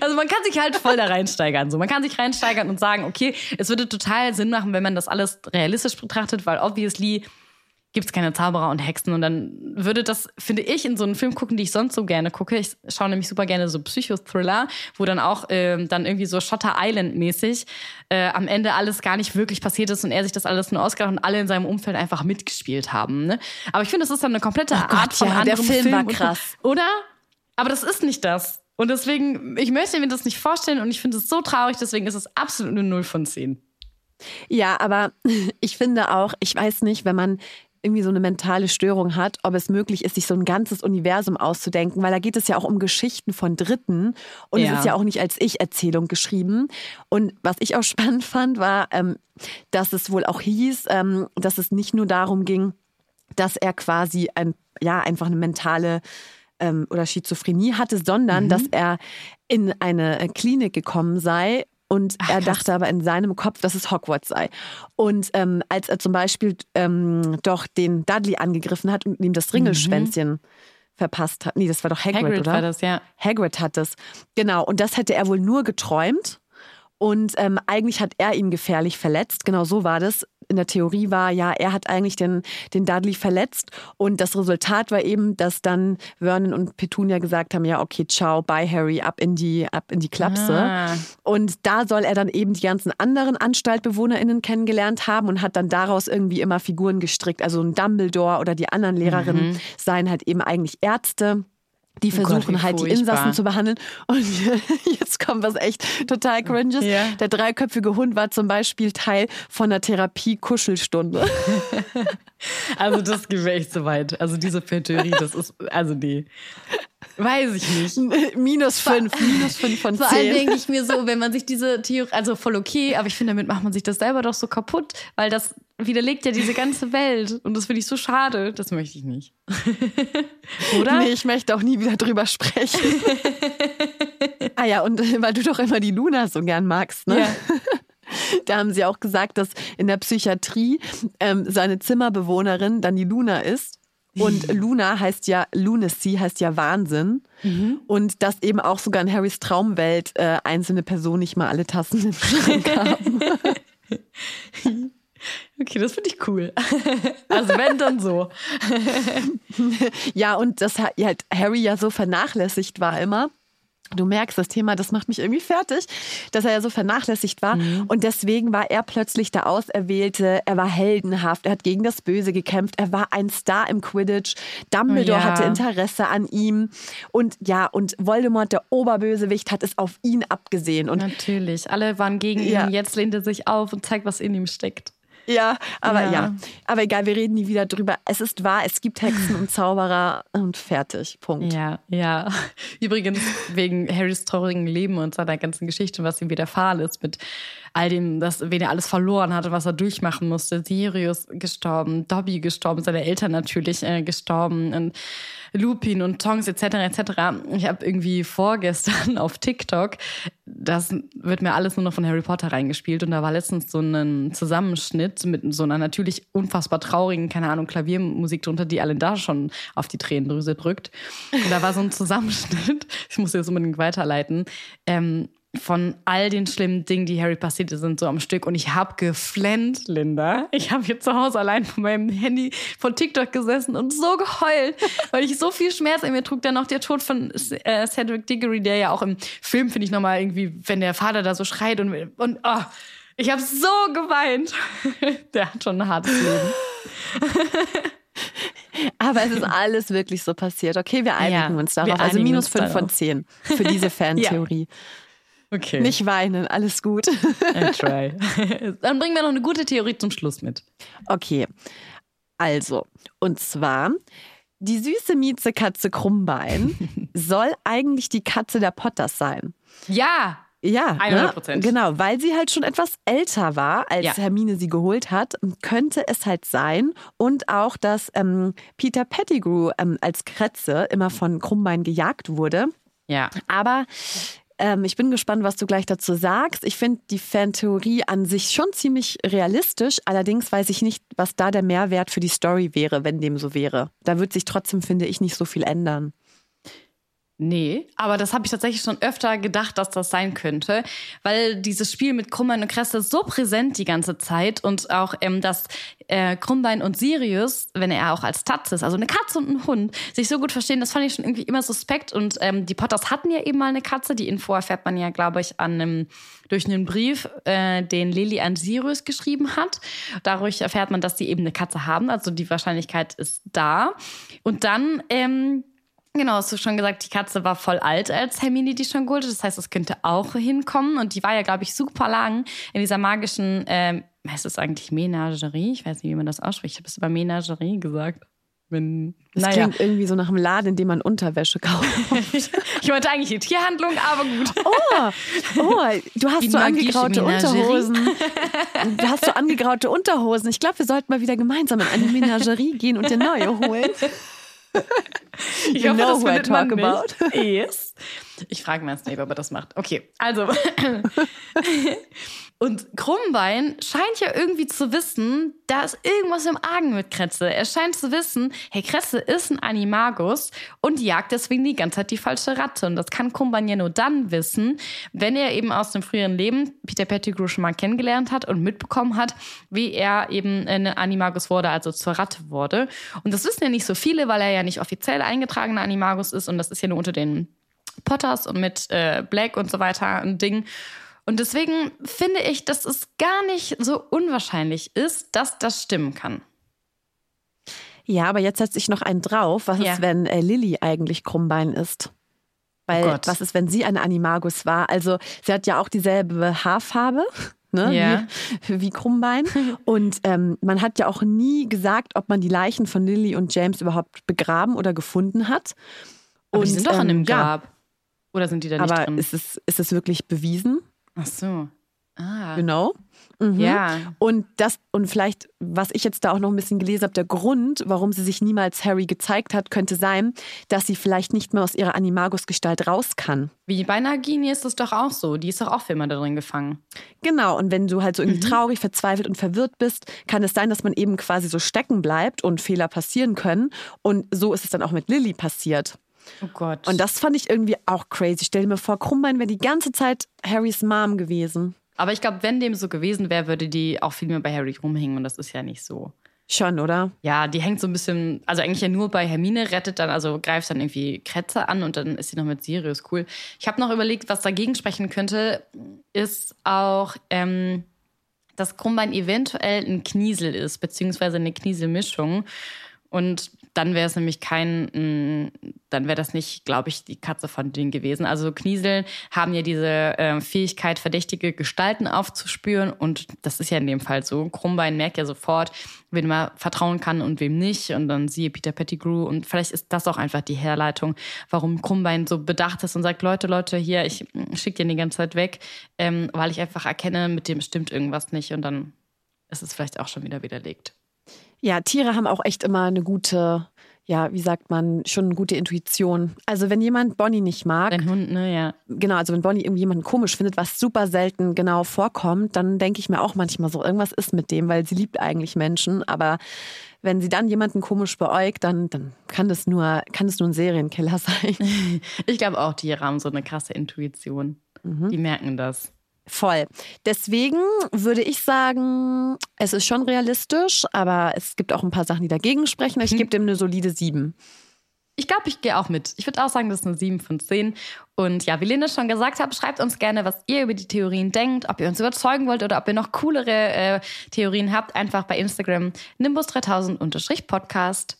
Also man kann sich halt voll da reinsteigern. So. Man kann sich reinsteigern und sagen, okay, es würde total Sinn machen, wenn man das alles realistisch betrachtet, weil obviously gibt es keine Zauberer und Hexen. Und dann würde das, finde ich, in so einen Film gucken, die ich sonst so gerne gucke. Ich schaue nämlich super gerne so Psychothriller, wo dann auch äh, dann irgendwie so Shutter Island-mäßig äh, am Ende alles gar nicht wirklich passiert ist und er sich das alles nur ausgedacht und alle in seinem Umfeld einfach mitgespielt haben. Ne? Aber ich finde, das ist dann eine komplette oh Art Gott, von ja, der Film, Film war krass. oder? Aber das ist nicht das. Und deswegen, ich möchte mir das nicht vorstellen und ich finde es so traurig, deswegen ist es absolut eine Null von zehn. Ja, aber ich finde auch, ich weiß nicht, wenn man irgendwie so eine mentale Störung hat, ob es möglich ist, sich so ein ganzes Universum auszudenken, weil da geht es ja auch um Geschichten von Dritten und ja. es ist ja auch nicht als Ich-Erzählung geschrieben. Und was ich auch spannend fand, war, ähm, dass es wohl auch hieß, ähm, dass es nicht nur darum ging, dass er quasi ein, ja, einfach eine mentale ähm, oder Schizophrenie hatte, sondern mhm. dass er in eine Klinik gekommen sei Und Ach, er dachte aber in seinem Kopf, dass es Hogwarts sei. Und ähm, als er zum Beispiel ähm, doch den Dudley angegriffen hat und ihm das Ringelschwänzchen mhm. verpasst hat. Nee, das war doch Hagrid, Hagrid oder? war das, ja. Hagrid hat das. Genau. Und das hätte er wohl nur geträumt. Und ähm, eigentlich hat er ihn gefährlich verletzt. Genau so war das in der Theorie war, ja, er hat eigentlich den, den Dudley verletzt. Und das Resultat war eben, dass dann Vernon und Petunia gesagt haben, ja, okay, ciao, bye Harry, ab in die, ab in die Klapse. Ah. Und da soll er dann eben die ganzen anderen AnstaltbewohnerInnen kennengelernt haben und hat dann daraus irgendwie immer Figuren gestrickt. Also ein Dumbledore oder die anderen Lehrerinnen mhm. seien halt eben eigentlich Ärzte. Die oh versuchen Gott, halt die Insassen zu behandeln. Und jetzt kommt was echt total cringes. Ja. Der dreiköpfige Hund war zum Beispiel Teil von einer Therapie-Kuschelstunde. Also das geht mir echt so weit. Also diese Theorie, das ist, also nee. Weiß ich nicht. Minus fünf, minus fünf von zehn. Vor allem denke ich mir so, wenn man sich diese Theorie, also voll okay, aber ich finde, damit macht man sich das selber doch so kaputt, weil das widerlegt ja diese ganze Welt und das finde ich so schade. Das möchte ich nicht. Oder? Nee, ich möchte auch nie wieder drüber sprechen. ah ja, und weil du doch immer die Luna so gern magst, ne? Ja. Da haben sie auch gesagt, dass in der Psychiatrie ähm, seine Zimmerbewohnerin dann die Luna ist. Und Luna heißt ja, Lunacy heißt ja Wahnsinn. Mhm. Und dass eben auch sogar in Harrys Traumwelt äh, einzelne Personen nicht mal alle Tassen im Schrank haben. Okay, das finde ich cool. Also wenn, dann so. Ja, und dass halt Harry ja so vernachlässigt war immer. Du merkst, das Thema, das macht mich irgendwie fertig, dass er ja so vernachlässigt war. Mhm. Und deswegen war er plötzlich der Auserwählte. Er war heldenhaft. Er hat gegen das Böse gekämpft. Er war ein Star im Quidditch. Dumbledore oh ja. hatte Interesse an ihm. Und ja, und Voldemort, der Oberbösewicht, hat es auf ihn abgesehen. Und Natürlich. Alle waren gegen ja. ihn. Jetzt lehnt er sich auf und zeigt, was in ihm steckt. Ja, aber ja. ja. Aber egal, wir reden nie wieder drüber. Es ist wahr, es gibt Hexen und Zauberer und fertig. Punkt. Ja, ja. Übrigens, wegen Harrys traurigen Leben und seiner ganzen Geschichte, was ihm widerfahren ist, mit all dem, das, wen er alles verloren hatte, was er durchmachen musste. Sirius gestorben, Dobby gestorben, seine Eltern natürlich äh, gestorben und Lupin und Tongs etc. etc. Ich habe irgendwie vorgestern auf TikTok, das wird mir alles nur noch von Harry Potter reingespielt und da war letztens so ein Zusammenschnitt mit so einer natürlich unfassbar traurigen, keine Ahnung, Klaviermusik drunter, die alle da schon auf die Tränendrüse drückt. Und da war so ein Zusammenschnitt, ich muss jetzt unbedingt weiterleiten, ähm, von all den schlimmen Dingen, die Harry passiert sind, so am Stück. Und ich habe geflennt, Linda. Ich habe hier zu Hause allein von meinem Handy von TikTok gesessen und so geheult, weil ich so viel Schmerz in mir trug. Dann noch der Tod von äh, Cedric Diggory, der ja auch im Film, finde ich nochmal irgendwie, wenn der Vater da so schreit und, und oh, ich habe so geweint. der hat schon ein hartes Leben. Aber es ist alles wirklich so passiert. Okay, wir einigen ja, uns darauf. Also minus fünf von zehn für diese Fantheorie. ja. Okay. Nicht weinen, alles gut. I try. Dann bringen wir noch eine gute Theorie zum Schluss mit. Okay. Also, und zwar, die süße Miezekatze Krummbein soll eigentlich die Katze der Potters sein. Ja. Ja, 100 ne? genau, weil sie halt schon etwas älter war, als ja. Hermine sie geholt hat, könnte es halt sein. Und auch, dass ähm, Peter Pettigrew ähm, als Kretze immer von Krummbein gejagt wurde. Ja. Aber ähm, ich bin gespannt, was du gleich dazu sagst. Ich finde die Fantheorie an sich schon ziemlich realistisch. Allerdings weiß ich nicht, was da der Mehrwert für die Story wäre, wenn dem so wäre. Da wird sich trotzdem, finde ich, nicht so viel ändern. Nee, aber das habe ich tatsächlich schon öfter gedacht, dass das sein könnte, weil dieses Spiel mit Krummbein und Kresse so präsent die ganze Zeit und auch, ähm, dass äh, Krummbein und Sirius, wenn er auch als Tatz ist, also eine Katze und ein Hund, sich so gut verstehen, das fand ich schon irgendwie immer suspekt und ähm, die Potters hatten ja eben mal eine Katze, die Info erfährt man ja, glaube ich, an einem, durch einen Brief, äh, den Lily an Sirius geschrieben hat. Dadurch erfährt man, dass sie eben eine Katze haben, also die Wahrscheinlichkeit ist da. Und dann ähm, Genau, hast du schon gesagt, die Katze war voll alt, als Hermine die schon geholt hat. Das heißt, es könnte auch hinkommen. Und die war ja, glaube ich, super lang in dieser magischen, ähm, heißt es eigentlich Menagerie? Ich weiß nicht, wie man das ausspricht. Ich habe es über Menagerie gesagt. Wenn, das naja. klingt irgendwie so nach einem Laden, in dem man Unterwäsche kauft. ich wollte eigentlich eine Tierhandlung, aber gut. Oh, oh du hast die so angegraute Menagerie. Unterhosen. Du hast so angegraute Unterhosen. Ich glaube, wir sollten mal wieder gemeinsam in eine Menagerie gehen und dir neue holen. Ich You hoffe, know das findet man nicht. about. Yes. Ich frage mal Snape, ob er das macht. Okay, also. Und Krummbein scheint ja irgendwie zu wissen, da ist irgendwas im Argen mit Kretze. Er scheint zu wissen, hey, Kretze ist ein Animagus und jagt deswegen die ganze Zeit die falsche Ratte. Und das kann Krummbein ja nur dann wissen, wenn er eben aus dem früheren Leben Peter Pettigrew schon mal kennengelernt hat und mitbekommen hat, wie er eben ein Animagus wurde, also zur Ratte wurde. Und das wissen ja nicht so viele, weil er ja nicht offiziell eingetragener Animagus ist und das ist ja nur unter den Potters und mit äh, Black und so weiter ein Ding. Und deswegen finde ich, dass es gar nicht so unwahrscheinlich ist, dass das stimmen kann. Ja, aber jetzt setze ich noch einen drauf. Was Ja. ist, wenn äh, Lilly eigentlich Krummbein ist? Weil Oh Gott. was ist, wenn sie eine Animagus war? Also sie hat ja auch dieselbe Haarfarbe. Ne, Ja. wie, wie Krummbein. Und ähm, man hat ja auch nie gesagt, ob man die Leichen von Lilly und James überhaupt begraben oder gefunden hat. Aber und, die sind doch an ähm, einem ja, Grab. Oder sind die da nicht aber drin? ist es, ist es wirklich bewiesen? Ach so. Ah. Genau. Mhm. Ja. Und das, und vielleicht, was ich jetzt da auch noch ein bisschen gelesen habe, der Grund, warum sie sich niemals Harry gezeigt hat, könnte sein, dass sie vielleicht nicht mehr aus ihrer Animagus-Gestalt raus kann. Wie bei Nagini ist es doch auch so. Die ist doch auch für immer da drin gefangen. Genau, und wenn du halt so irgendwie traurig, verzweifelt und verwirrt bist, kann es sein, dass man eben quasi so stecken bleibt und Fehler passieren können. Und so ist es dann auch mit Lilly passiert. Oh Gott. Und das fand ich irgendwie auch crazy. Stell dir mir vor, Krummbein wäre die ganze Zeit Harrys Mom gewesen. Aber ich glaube, wenn dem so gewesen wäre, würde die auch viel mehr bei Harry rumhängen. Und das ist ja nicht so. Schon, oder? Ja, die hängt so ein bisschen, also eigentlich ja nur bei Hermine, rettet dann, also greift dann irgendwie Kretze an und dann ist sie noch mit Sirius cool. Ich habe noch überlegt, was dagegen sprechen könnte, ist auch, ähm, dass Krummbein eventuell ein Kniesel ist, beziehungsweise eine Knieselmischung. Und dann wäre es nämlich kein, mh, dann wäre das nicht, glaube ich, die Katze von denen gewesen. Also Knieseln haben ja diese äh, Fähigkeit, verdächtige Gestalten aufzuspüren. Und das ist ja in dem Fall so. Krummbein merkt ja sofort, wem man vertrauen kann und wem nicht. Und dann siehe Peter Pettigrew. Und vielleicht ist das auch einfach die Herleitung, warum Krummbein so bedacht ist und sagt, Leute, Leute, hier, ich schicke den die ganze Zeit weg, ähm, weil ich einfach erkenne, mit dem stimmt irgendwas nicht. Und dann ist es vielleicht auch schon wieder widerlegt. Ja, Tiere haben auch echt immer eine gute, ja, wie sagt man, schon eine gute Intuition. Also wenn jemand Bonnie nicht mag, Dein Hund, ne, ja. genau, also wenn Bonnie irgendwie jemanden komisch findet, was super selten genau vorkommt, dann denke ich mir auch manchmal so, irgendwas ist mit dem, weil sie liebt eigentlich Menschen, aber wenn sie dann jemanden komisch beäugt, dann, dann kann das nur, kann das nur ein Serienkiller sein. Ich glaube auch, Tiere haben so eine krasse Intuition. Die merken das. Voll. Deswegen würde ich sagen, es ist schon realistisch, aber es gibt auch ein paar Sachen, die dagegen sprechen. Ich gebe dem eine solide 7. Ich glaube, ich gehe auch mit. Ich würde auch sagen, das ist eine 7 von 10. Und ja, wie Lena schon gesagt hat, schreibt uns gerne, was ihr über die Theorien denkt, ob ihr uns überzeugen wollt oder ob ihr noch coolere äh, Theorien habt. Einfach bei Instagram nimbus3000-podcast.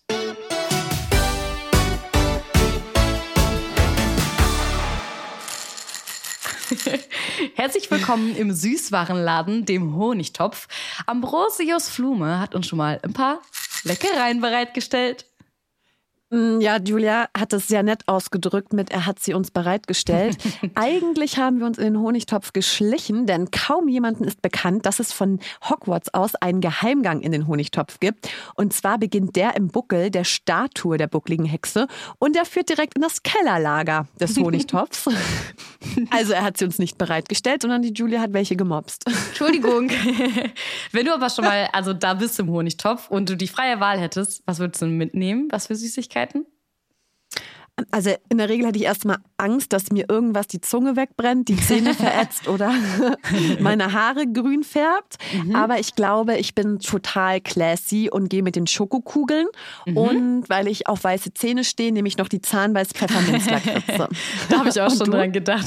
Herzlich willkommen im Süßwarenladen, dem Honigtopf. Ambrosius Flume hat uns schon mal ein paar Leckereien bereitgestellt. Mm, Ja, Julia hat es sehr nett ausgedrückt mit, er hat sie uns bereitgestellt. Eigentlich haben wir uns in den Honigtopf geschlichen, denn kaum jemanden ist bekannt, dass es von Hogwarts aus einen Geheimgang in den Honigtopf gibt. Und zwar beginnt der im Buckel der Statue der buckligen Hexe und der führt direkt in das Kellerlager des Honigtopfs. also er hat sie uns nicht bereitgestellt, sondern die Julia hat welche gemobst. Entschuldigung. Wenn du aber schon mal, also da bist im Honigtopf und du die freie Wahl hättest, was würdest du mitnehmen? Was für Süßigkeiten? Möglichkeiten? Also in der Regel hätte ich erstmal Angst, dass mir irgendwas die Zunge wegbrennt, die Zähne verätzt oder meine Haare grün färbt. Aber ich glaube, ich bin total classy und gehe mit den Schokokugeln. Und weil ich auf weiße Zähne stehe, nehme ich noch die Zahnbeiß-Pfefferminzlakritze. Da habe ich auch Und schon du? dran gedacht.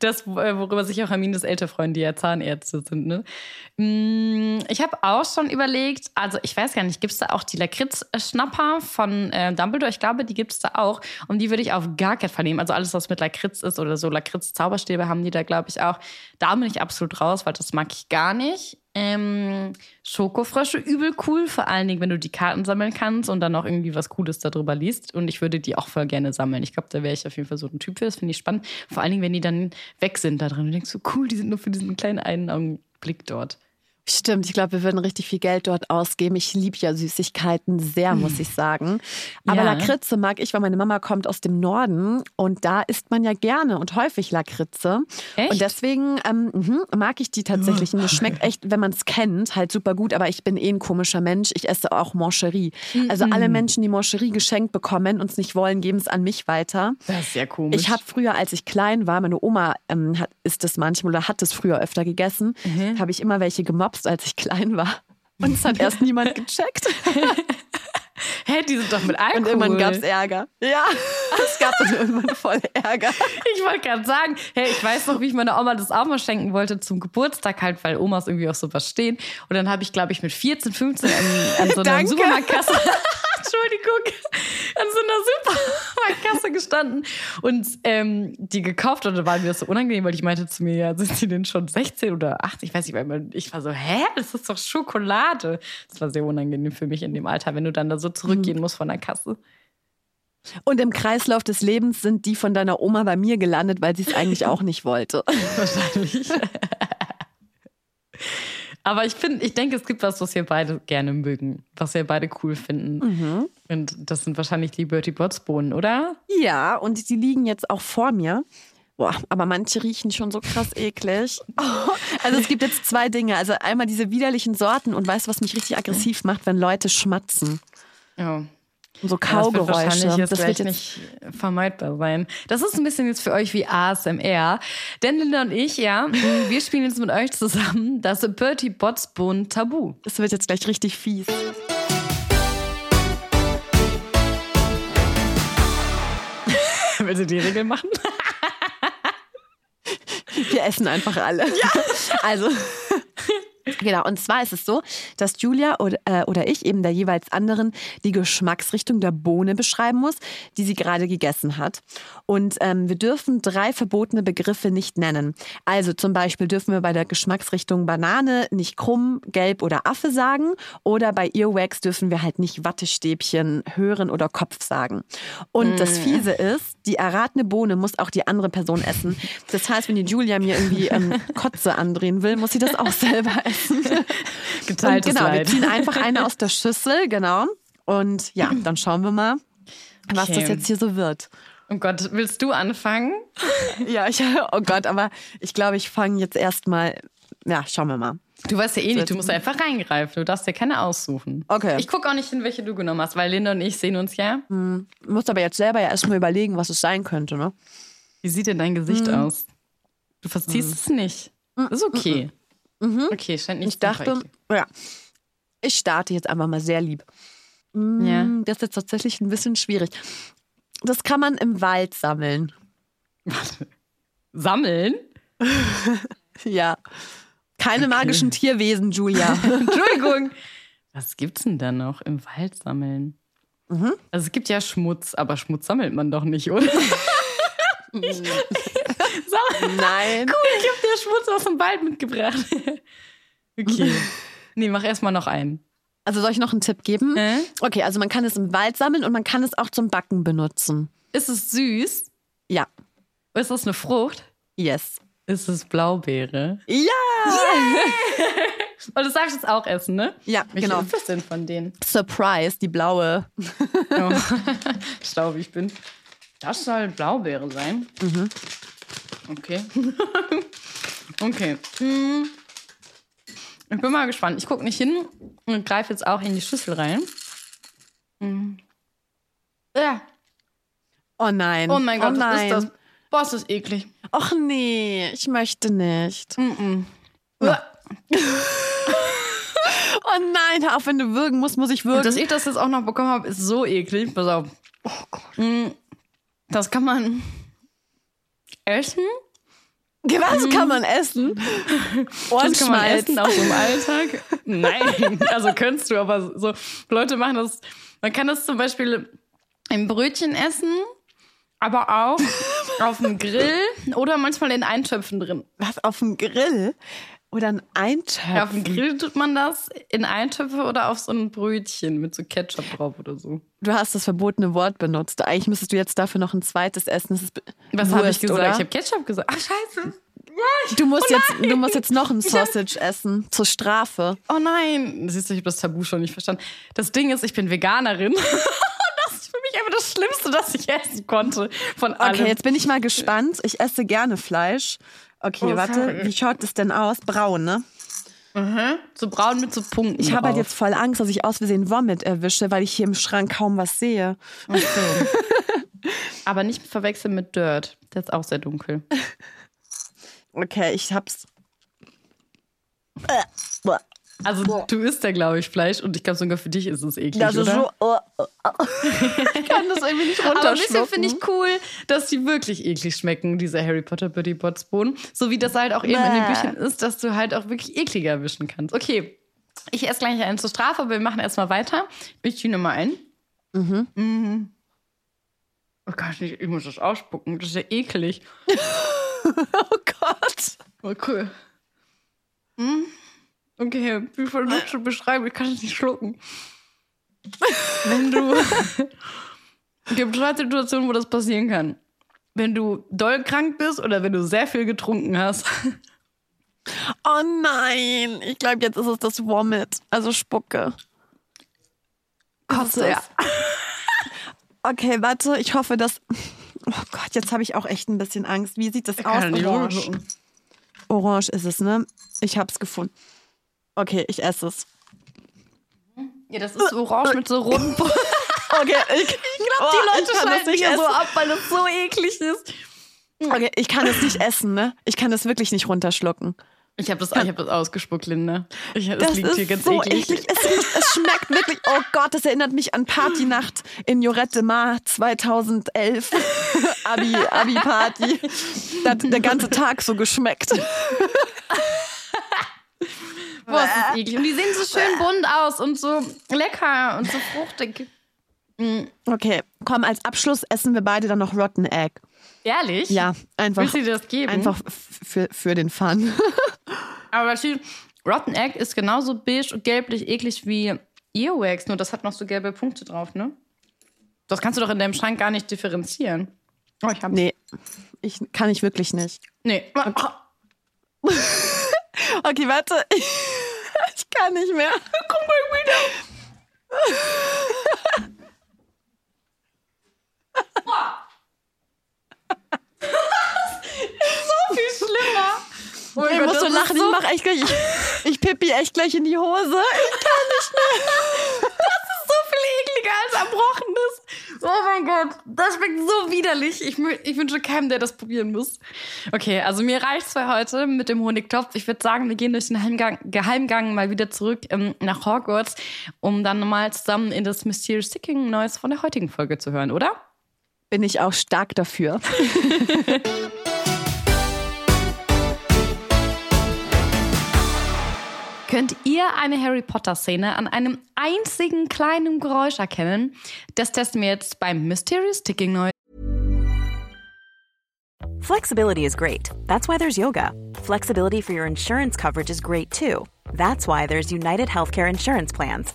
Das, äh, worüber sich auch Hermines Elternfreunde, die ja Zahnärzte sind. Ne? Mm, Ich habe auch schon überlegt, also ich weiß gar nicht, gibt es da auch die Lakritz-Schnapper von äh, Dumbledore? Ich glaube, die gibt es da auch. Und die würde ich auf gar keinen Fall nehmen. Also alles, was mit Lakritz ist oder so Lakritz-Zauberstäbe haben die da, glaube ich, auch. Da bin ich absolut raus, weil das mag ich gar nicht. Ähm, Schokofrösche übel cool, vor allen Dingen, wenn du die Karten sammeln kannst und dann noch irgendwie was Cooles darüber liest. Und ich würde die auch voll gerne sammeln. Ich glaube, da wäre ich auf jeden Fall so ein Typ für. Das finde ich spannend. Vor allen Dingen, wenn die dann weg sind da drin. Du denkst so, cool, die sind nur für diesen kleinen einen Augenblick dort. Stimmt, ich glaube, wir würden richtig viel Geld dort ausgeben. Ich liebe ja Süßigkeiten sehr, muss ich sagen. Aber Ja. Lakritze mag ich, weil meine Mama kommt aus dem Norden und da isst man ja gerne und häufig Lakritze. Echt? Und deswegen ähm, mhm, mag ich die tatsächlich. Und das schmeckt echt, wenn man es kennt, halt super gut. Aber ich bin eh ein komischer Mensch. Ich esse auch Mancherie. Also alle Menschen, die Mancherie geschenkt bekommen und es nicht wollen, geben es an mich weiter. Das ist sehr komisch. Ich habe früher, als ich klein war, meine Oma ähm, hat, isst es manchmal oder hat es früher öfter gegessen, Mhm. habe ich immer welche gemobst, als ich klein war. Und es hat erst niemand gecheckt. Hä, die sind doch mit Alkohol. Und irgendwann gab es Ärger. Ja, es gab dann irgendwann voll Ärger. Ich wollte gerade sagen, hey, ich weiß noch, wie ich meiner Oma das auch mal schenken wollte zum Geburtstag, halt, weil Omas irgendwie auf sowas stehen. Und dann habe ich, glaube ich, mit 14, 15 an, an so einer Danke. Supermarktkasse, Entschuldigung, an so einer Supermarktkasse gestanden und ähm, die gekauft. Und da war mir das so unangenehm, weil ich meinte zu mir, ja, sind sie denn schon 16 oder 18? Ich weiß nicht, weil ich war so, hä, das ist doch Schokolade. Das war sehr unangenehm für mich in dem Alter, wenn du dann da so zurückgehen musst von der Kasse. Und im Kreislauf des Lebens sind die von deiner Oma bei mir gelandet, weil sie es eigentlich auch nicht wollte. Wahrscheinlich. Aber ich finde, ich denke, es gibt was, was wir beide gerne mögen, was wir beide cool finden. Und das sind wahrscheinlich die Bertie Bots Bohnen, oder? Ja, und die liegen jetzt auch vor mir. Boah, aber manche riechen schon so krass eklig. Also es gibt jetzt zwei Dinge. Also einmal diese widerlichen Sorten und weißt du, was mich richtig aggressiv macht, wenn Leute schmatzen. Ja. Und so Das wird Kaugeräusche. wahrscheinlich jetzt das wird nicht vermeidbar sein. Das ist ein bisschen jetzt für euch wie ASMR. Denn Linda und ich, ja, wir spielen jetzt mit euch zusammen das Bertie Bots Bohnen Tabu. Das wird jetzt gleich richtig fies. Willst du die Regel machen? Wir essen einfach alle. Ja. Also. Genau, und zwar ist es so, dass Julia oder, äh, oder ich eben der jeweils anderen die Geschmacksrichtung der Bohne beschreiben muss, die sie gerade gegessen hat. Und ähm, wir dürfen drei verbotene Begriffe nicht nennen. Also zum Beispiel dürfen wir bei der Geschmacksrichtung Banane nicht krumm, gelb oder Affe sagen. Oder bei Earwax dürfen wir halt nicht Wattestäbchen, hören oder Kopf sagen. Und das Fiese ist, die erratene Bohne muss auch die andere Person essen. Das heißt, wenn die Julia mir irgendwie ähm, Kotze andrehen will, muss sie das auch selber essen. Und Geteiltes genau, wir Leid. ziehen einfach eine aus der Schüssel, genau. Und ja, dann schauen wir mal, was Okay. das jetzt hier so wird. Oh Gott, willst du anfangen? Ja, ich, oh Gott, aber ich glaube, ich fange jetzt erstmal, ja, schauen wir mal. Du weißt ja eh nicht, du musst einfach reingreifen. Du darfst dir keine aussuchen. Okay. Ich gucke auch nicht hin, welche du genommen hast, weil Linda und ich sehen uns ja. Du musst aber jetzt selber ja erstmal überlegen, was es sein könnte, ne? Wie sieht denn dein Gesicht aus? Du verziehst es nicht. Das ist okay. Okay, scheint nicht Ich dachte, ja, ich starte jetzt einfach mal sehr lieb. Ja. Das ist jetzt tatsächlich ein bisschen schwierig. Das kann man im Wald sammeln. Sammeln? Ja. Keine magischen Tierwesen, Julia. Entschuldigung. Was gibt's denn da noch im Wald sammeln? Also es gibt ja Schmutz, aber Schmutz sammelt man doch nicht, oder? Sammel- Nein. Cool, ich hab dir Schmutz aus dem Wald mitgebracht. okay. Nee, mach erstmal noch einen. Also soll ich noch einen Tipp geben? Äh? Okay, also man kann es im Wald sammeln und man kann es auch zum Backen benutzen. Ist es süß? Ja. Ist es eine Frucht? Yes. Ist es Blaubeere? Ja! Und das darf ich jetzt auch essen, ne? Ja, Welche genau. ist das denn von denen? Surprise, die blaue. Oh. Staub ich bin. Das soll Blaubeere sein. Okay. okay. Hm. Ich bin mal gespannt. Ich gucke nicht hin und greife jetzt auch in die Schüssel rein. Hm. Ja. Oh nein. Oh mein Gott, oh was nein. ist das? Boah, ist das eklig. Och nee, ich möchte nicht. Ja. Oh nein, auf, wenn du würgen musst, muss ich Und würgen. dass ich das jetzt auch noch bekommen habe, ist so eklig. Pass auf. Mm, Das kann man essen. Was kann man essen? Das kann man Ohrenschmalz. essen, auch so im Alltag. Nein, also könntest du, aber so Leute machen das. Man kann das zum Beispiel im Brötchen essen, aber auch auf dem Grill oder manchmal in Eintöpfen drin. Was, auf dem Grill? Oder ein Eintöpfen? Ja, auf dem Grill tut man das in Eintöpfe oder auf so ein Brötchen mit so Ketchup drauf oder so. Du hast das verbotene Wort benutzt. Eigentlich müsstest du jetzt dafür noch ein zweites essen. Was habe ich gesagt? Oder? Ich habe Ketchup gesagt. Ach, scheiße. Du musst, jetzt, du musst jetzt noch ein Sausage essen, zur Strafe. Oh nein. Siehst du, ich habe das Tabu schon nicht verstanden. Das Ding ist, ich bin Veganerin. für mich einfach das Schlimmste, das ich essen konnte. Von allem. Okay, jetzt bin ich mal gespannt. Ich esse gerne Fleisch. Okay, Oh, warte, sorry. wie schaut es denn aus? Braun, ne? So braun mit so Punkten. Ich habe halt jetzt voll Angst, dass ich aus Versehen Vomit erwische, weil ich hier im Schrank kaum was sehe. So. Aber nicht verwechseln mit Dirt. Der ist auch sehr dunkel. Okay, ich hab's. Also du isst ja, glaube ich, Fleisch und ich glaube sogar für dich ist es eklig, Das ist so. oh, oh, oh. Ich kann das irgendwie nicht Aber ein bisschen runterschlucken. finde ich cool, dass die wirklich eklig schmecken, diese Harry Potter Bertie Bots Bohnen. So wie das halt auch eben in den Bäh. Büchern ist, dass du halt auch wirklich ekliger erwischen kannst. Okay, ich esse gleich einen zur Strafe, aber wir machen erstmal weiter. Ich ziehe mal ein. Mhm. Oh Gott, ich, ich muss das ausspucken. Das ist ja eklig. Oh Gott. Okay. Hm? Okay, wie voll das zu beschreiben, ich kann es nicht schlucken. Wenn du. es gibt zwei Situationen, wo das passieren kann. Wenn du doll krank bist oder wenn du sehr viel getrunken hast. Oh nein. Ich glaube, jetzt ist es das Vomit. Also Spucke. Kotze, ja. Okay, warte. Ich hoffe, dass. Oh Gott, jetzt habe ich auch echt ein bisschen Angst. Wie sieht das Ich aus? Orange. Orange ist es, ne? Ich hab's gefunden. Okay, ich esse es. Ja, das ist orange mit so Punkten. Okay, ich, ich glaube, die Leute schalten hier so ab, weil das so eklig ist. Okay, ich kann es nicht essen, ne? Ich kann es wirklich nicht runterschlucken. Ich habe das, ich hab das ausgespuckt, Linda. Ich, das, liegt ist hier ganz so eklig. eklig. Es, riecht, es schmeckt wirklich. Oh Gott, das erinnert mich an Partynacht in Jorette Mar 2011. Abi, Abi-Party. Da hat der ganze Tag so geschmeckt. Boah, ist eklig. Und die sehen so schön bunt aus und so lecker und so fruchtig. Okay, komm, als Abschluss essen wir beide dann noch Rotten Egg. Ehrlich? Ja, einfach. Willst du dir das geben? Einfach für, für den Fun. Aber Rotten Egg ist genauso beige und gelblich eklig wie Earwax, nur das hat noch so gelbe Punkte drauf, ne? Das kannst du doch in deinem Schrank gar nicht differenzieren. Oh, ich hab's. Nee, ich, kann ich wirklich nicht. Nee. Okay, warte. Ich kann nicht mehr. Komm mal wieder. so viel schlimmer. Oh Ich Gott, muss so das ist lachen, so ich mach echt gleich. Ich, ich pippi echt gleich in die Hose. so viel ekliger als Erbrochenes. Oh mein Gott, das schmeckt so widerlich. Ich, ich wünsche keinem, der das probieren muss. Okay, also mir reicht's für heute mit dem Honigtopf. Ich würde sagen, wir gehen durch den Heimgang, Geheimgang mal wieder zurück ähm, nach Hogwarts, um dann mal zusammen in das Mysterious Sticking Neues von der heutigen Folge zu hören, oder? Bin ich auch stark dafür. Könnt ihr eine Harry Potter-Szene an einem einzigen kleinen Geräusch erkennen? Das testen wir jetzt beim Mysterious Sticking Noise. Flexibility is great. That's why there's yoga. Flexibility for your insurance coverage is great too. That's why there's United Healthcare Insurance Plans.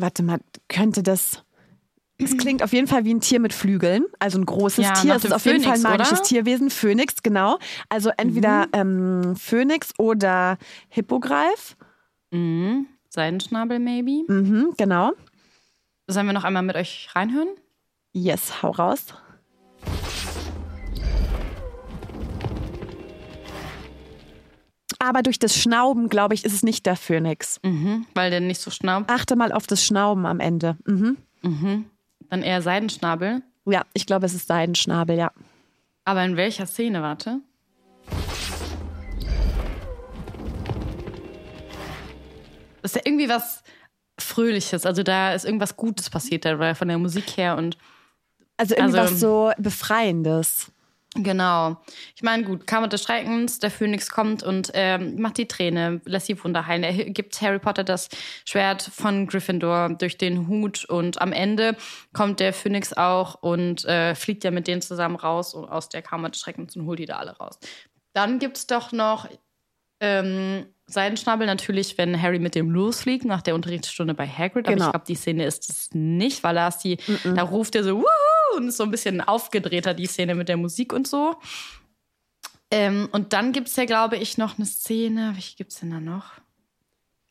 Warte mal, könnte das. Es klingt auf jeden Fall wie ein Tier mit Flügeln, also ein großes Ja, Tier. Es ist auf jeden Fall ein Phönix, magisches oder? Tierwesen, Phönix, genau. Also entweder ähm, Phönix oder Hippogreif. Mhm. Seidenschnabel, maybe. Mhm, genau. Sollen wir noch einmal mit euch reinhören? Yes, hau raus. Aber durch das Schnauben, glaube ich, ist es nicht der Phönix. Mhm, weil der nicht so schnaubt. Achte mal auf das Schnauben am Ende. Mhm. Dann eher Seidenschnabel. Ja, ich glaube, es ist Seidenschnabel, ja. Aber in welcher Szene, warte? Das ist ja irgendwie was Fröhliches. Also da ist irgendwas Gutes passiert, da, von der Musik her und Also irgendwas Also- so Befreiendes. Genau. Ich meine, gut, Kammer des Schreckens, der Phönix kommt und ähm, macht die Träne, lässt die Wunder heilen. Er gibt Harry Potter das Schwert von Gryffindor durch den Hut und am Ende kommt der Phönix auch und äh, fliegt ja mit denen zusammen raus und aus der Kammer des Schreckens und holt die da alle raus. Dann gibt's doch noch ähm, Seidenschnabel natürlich, wenn Harry mit dem losfliegt nach der Unterrichtsstunde bei Hagrid. Aber Genau. ich glaube, die Szene ist es nicht, weil da ist die, da ruft er so Wuhu! Und ist so ein bisschen aufgedrehter, die Szene mit der Musik und so. Ähm, und dann gibt es ja, glaube ich, noch eine Szene. Welche gibt es denn da noch?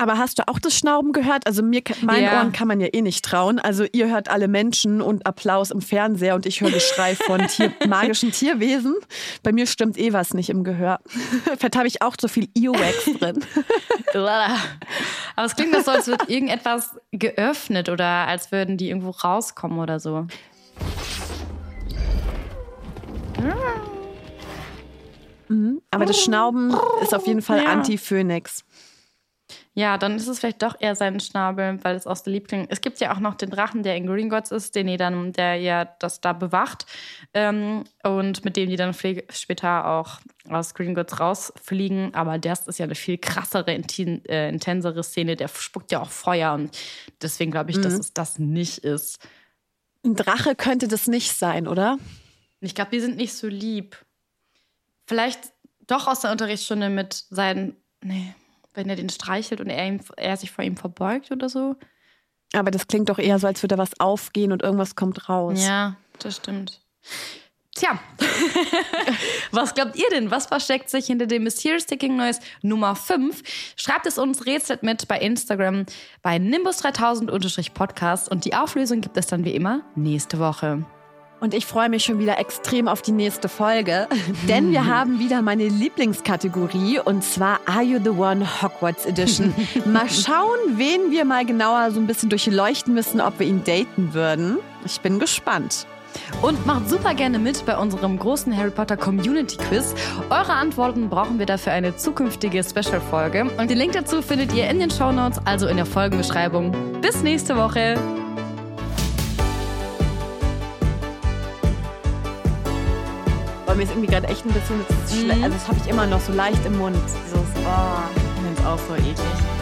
Aber hast du auch das Schnauben gehört? Also mir, meinen Ja. Ohren kann man ja eh nicht trauen. Also ihr hört alle Menschen und Applaus im Fernseher und ich höre Geschrei von Tier, magischen Tierwesen. Bei mir stimmt eh was nicht im Gehör. Vielleicht habe ich auch so viel Earwax drin. Aber es klingt so, als wird irgendetwas geöffnet oder als würden die irgendwo rauskommen oder so. Aber das Schnauben ist auf jeden Fall Ja. Anti-Phönix. Ja, dann ist es vielleicht doch eher sein Schnabel, weil es aus der Liebling. Es gibt ja auch noch den Drachen, der in Gringotts ist, den die dann, der ja das da bewacht ähm, und mit dem die dann später auch aus Gringotts rausfliegen. Aber das ist ja eine viel krassere, intin, äh, intensere Szene. Der spuckt ja auch Feuer und deswegen glaube ich, dass es das nicht ist. Ein Drache könnte das nicht sein, oder? Ich glaube, die sind nicht so lieb. Vielleicht doch aus der Unterrichtsstunde mit seinen, nee, wenn er den streichelt und er, ihm, er sich vor ihm verbeugt oder so. Aber das klingt doch eher so, als würde da was aufgehen und irgendwas kommt raus. Ja, das stimmt. Tja, was glaubt ihr denn? Was versteckt sich hinter dem Mysterious Ticking Noise Nummer 5? Schreibt es uns rätselt mit bei Instagram bei Nimbus3000-Podcast und die Auflösung gibt es dann wie immer nächste Woche. Und ich freue mich schon wieder extrem auf die nächste Folge, denn wir haben wieder meine Lieblingskategorie und zwar Are You the One Hogwarts Edition. Mal schauen, wen wir mal genauer so ein bisschen durchleuchten müssen, ob wir ihn daten würden. Ich bin gespannt. Und macht super gerne mit bei unserem großen Harry Potter Community Quiz. Eure Antworten brauchen wir dafür eine zukünftige Special-Folge. Und den Link dazu findet ihr in den Shownotes, also in der Folgenbeschreibung. Bis nächste Woche. Weil mir ist irgendwie gerade echt ein bisschen, das schle- also das habe ich immer noch so leicht im Mund. Dieses, oh. Ich finde es auch so eklig.